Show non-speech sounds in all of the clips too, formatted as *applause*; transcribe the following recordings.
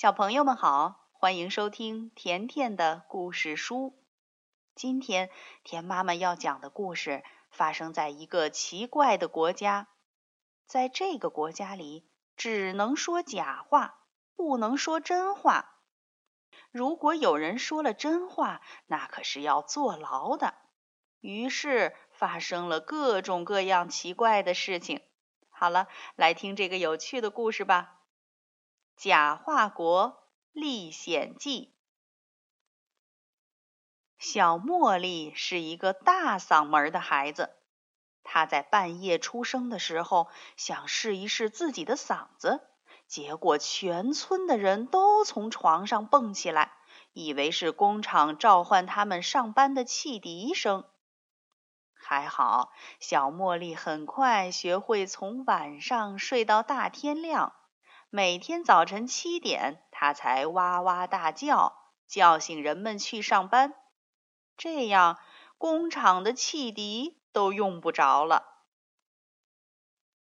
小朋友们好，欢迎收听甜甜的故事书。今天甜妈妈要讲的故事发生在一个奇怪的国家，在这个国家里只能说假话，不能说真话。如果有人说了真话，那可是要坐牢的。于是发生了各种各样奇怪的事情。好了，来听这个有趣的故事吧。假话国历险记。小茉莉是一个大嗓门的孩子，她在半夜出生的时候想试一试自己的嗓子，结果全村的人都从床上蹦起来，以为是工厂召唤他们上班的汽笛声。还好，小茉莉很快学会从晚上睡到大天亮。每天早晨七点，他才哇哇大叫，叫醒人们去上班。这样，工厂的汽笛都用不着了。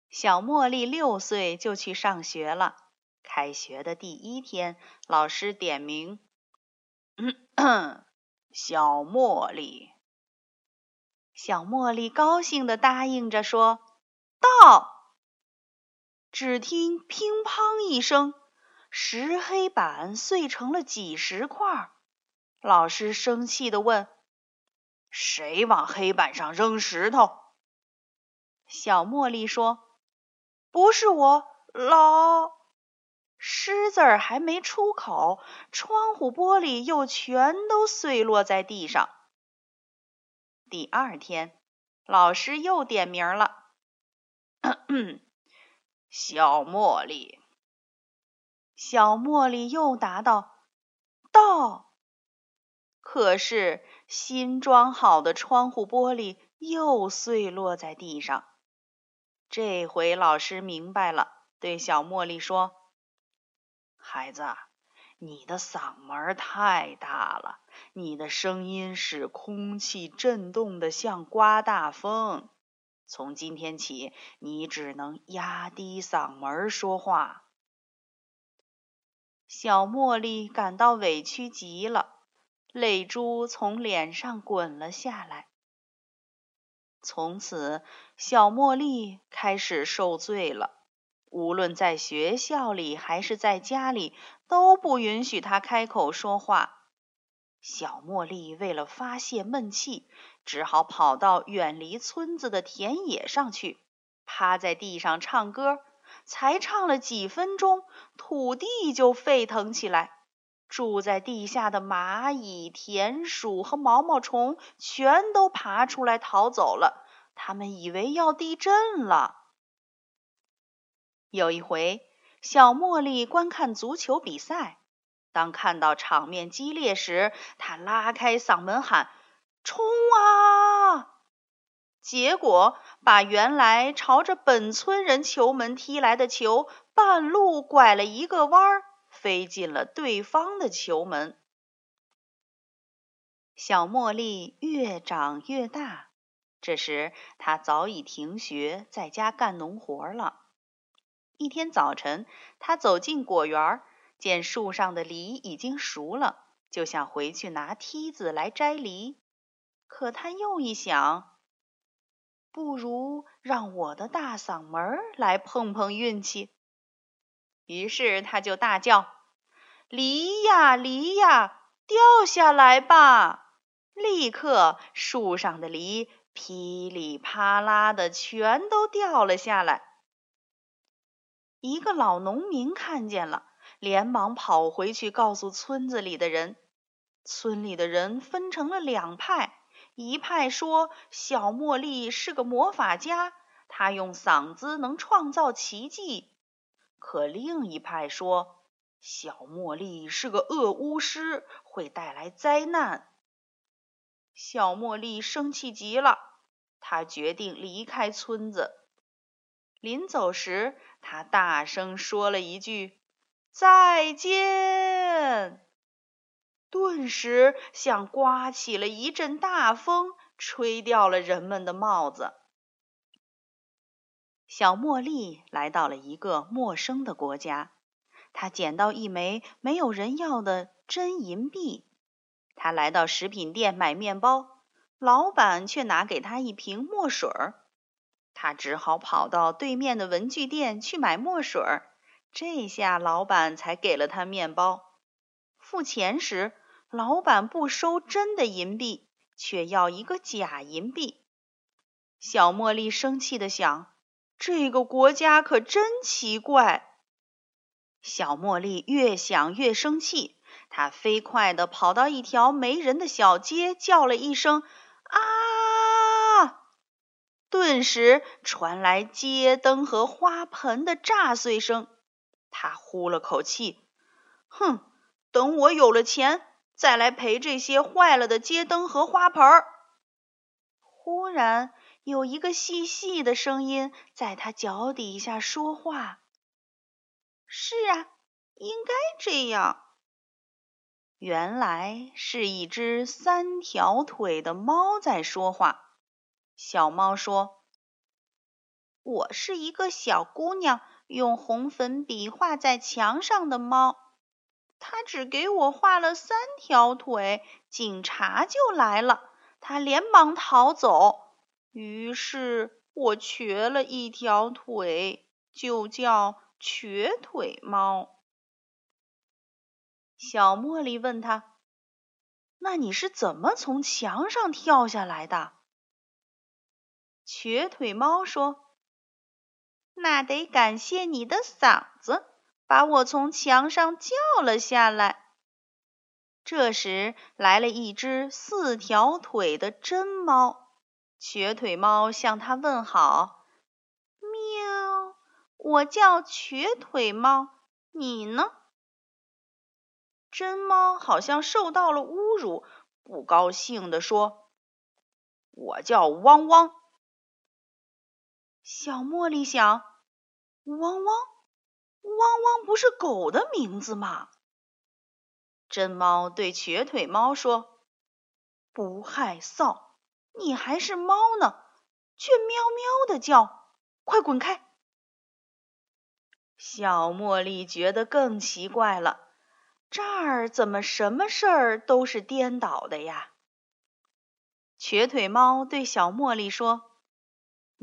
小茉莉六岁就去上学了。开学的第一天，老师点名：“ *coughs* 小茉莉。”小茉莉高兴地答应着说：“到。”只听乒乓一声，石黑板碎成了几十块。老师生气地问：“谁往黑板上扔石头？”小茉莉说：“不是我，老……”狮子儿还没出口，窗户玻璃又全都碎落在地上。第二天，老师又点名了。*clears throat* 小茉莉，小茉莉又答道：“到。”可是新装好的窗户玻璃又碎落在地上。这回老师明白了，对小茉莉说：“孩子，你的嗓门太大了，你的声音使空气震动的像刮大风。”从今天起，你只能压低嗓门说话。小茉莉感到委屈极了，泪珠从脸上滚了下来。从此，小茉莉开始受罪了。无论在学校里还是在家里，都不允许她开口说话。小茉莉为了发泄闷气。只好跑到远离村子的田野上去，趴在地上唱歌。才唱了几分钟，土地就沸腾起来。住在地下的蚂蚁、田鼠和毛毛虫全都爬出来逃走了。他们以为要地震了。有一回，小茉莉观看足球比赛，当看到场面激烈时，他拉开嗓门喊。冲啊！结果把原来朝着本村人球门踢来的球，半路拐了一个弯儿，飞进了对方的球门。小茉莉越长越大，这时她早已停学，在家干农活了。一天早晨，她走进果园，见树上的梨已经熟了，就想回去拿梯子来摘梨。可他又一想，不如让我的大嗓门来碰碰运气。于是他就大叫：“梨呀梨呀，掉下来吧！”立刻，树上的梨噼里啪啦的全都掉了下来。一个老农民看见了，连忙跑回去告诉村子里的人。村里的人分成了两派。一派说小茉莉是个魔法家，她用嗓子能创造奇迹；可另一派说小茉莉是个恶巫师，会带来灾难。小茉莉生气极了，她决定离开村子。临走时，她大声说了一句：“再见。”顿时像刮起了一阵大风，吹掉了人们的帽子。小茉莉来到了一个陌生的国家，她捡到一枚没有人要的真银币。她来到食品店买面包，老板却拿给她一瓶墨水儿。她只好跑到对面的文具店去买墨水儿。这下老板才给了他面包。付钱时，老板不收真的银币，却要一个假银币。小茉莉生气地想：“这个国家可真奇怪。”小茉莉越想越生气，她飞快地跑到一条没人的小街，叫了一声：“啊！”顿时传来街灯和花盆的炸碎声。他呼了口气，哼，等我有了钱，再来赔这些坏了的街灯和花盆。忽然，有一个细细的声音在他脚底下说话：“是啊，应该这样。”原来是一只三条腿的猫在说话。小猫说：“我是一个小姑娘。”用红粉笔画在墙上的猫，他只给我画了三条腿，警察就来了，他连忙逃走，于是我瘸了一条腿，就叫瘸腿猫。小茉莉问他：“那你是怎么从墙上跳下来的？”瘸腿猫说。那得感谢你的嗓子，把我从墙上叫了下来。这时来了一只四条腿的真猫，瘸腿猫向它问好：“喵，我叫瘸腿猫，你呢？”真猫好像受到了侮辱，不高兴地说：“我叫汪汪。”小茉莉想：“汪汪，汪汪不是狗的名字吗？”真猫对瘸腿猫说：“不害臊，你还是猫呢，却喵喵的叫，快滚开！”小茉莉觉得更奇怪了，这儿怎么什么事儿都是颠倒的呀？瘸腿猫对小茉莉说。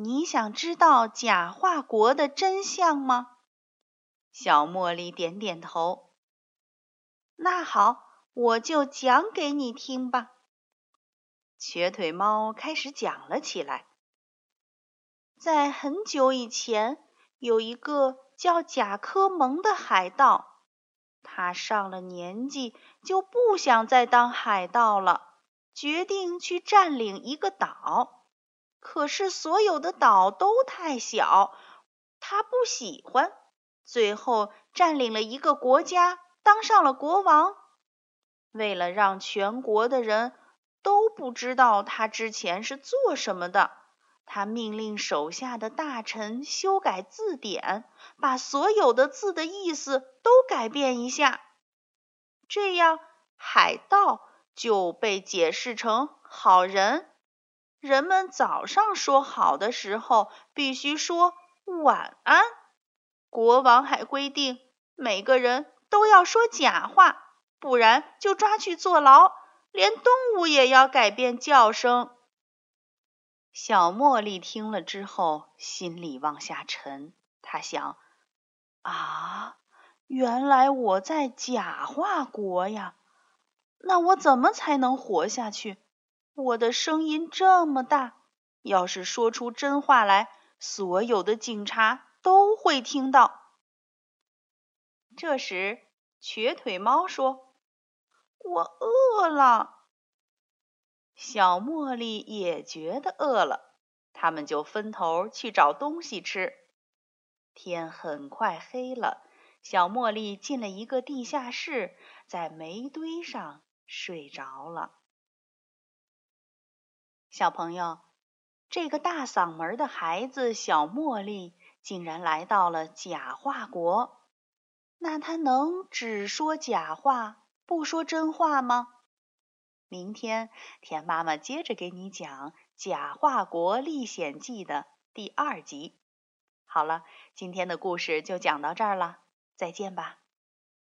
你想知道假话国的真相吗？小茉莉点点头。那好，我就讲给你听吧。瘸腿猫开始讲了起来。在很久以前，有一个叫贾科蒙的海盗，他上了年纪，就不想再当海盗了，决定去占领一个岛。可是所有的岛都太小，他不喜欢。最后占领了一个国家，当上了国王。为了让全国的人都不知道他之前是做什么的，他命令手下的大臣修改字典，把所有的字的意思都改变一下。这样，海盗就被解释成好人。人们早上说好的时候，必须说晚安。国王还规定，每个人都要说假话，不然就抓去坐牢。连动物也要改变叫声。小茉莉听了之后，心里往下沉。她想：啊，原来我在假话国呀！那我怎么才能活下去？我的声音这么大，要是说出真话来，所有的警察都会听到。这时，瘸腿猫说：“我饿了。”小茉莉也觉得饿了，他们就分头去找东西吃。天很快黑了，小茉莉进了一个地下室，在煤堆上睡着了。小朋友，这个大嗓门的孩子小茉莉竟然来到了假话国，那他能只说假话不说真话吗？明天田妈妈接着给你讲《假话国历险记》的第二集。好了，今天的故事就讲到这儿了，再见吧。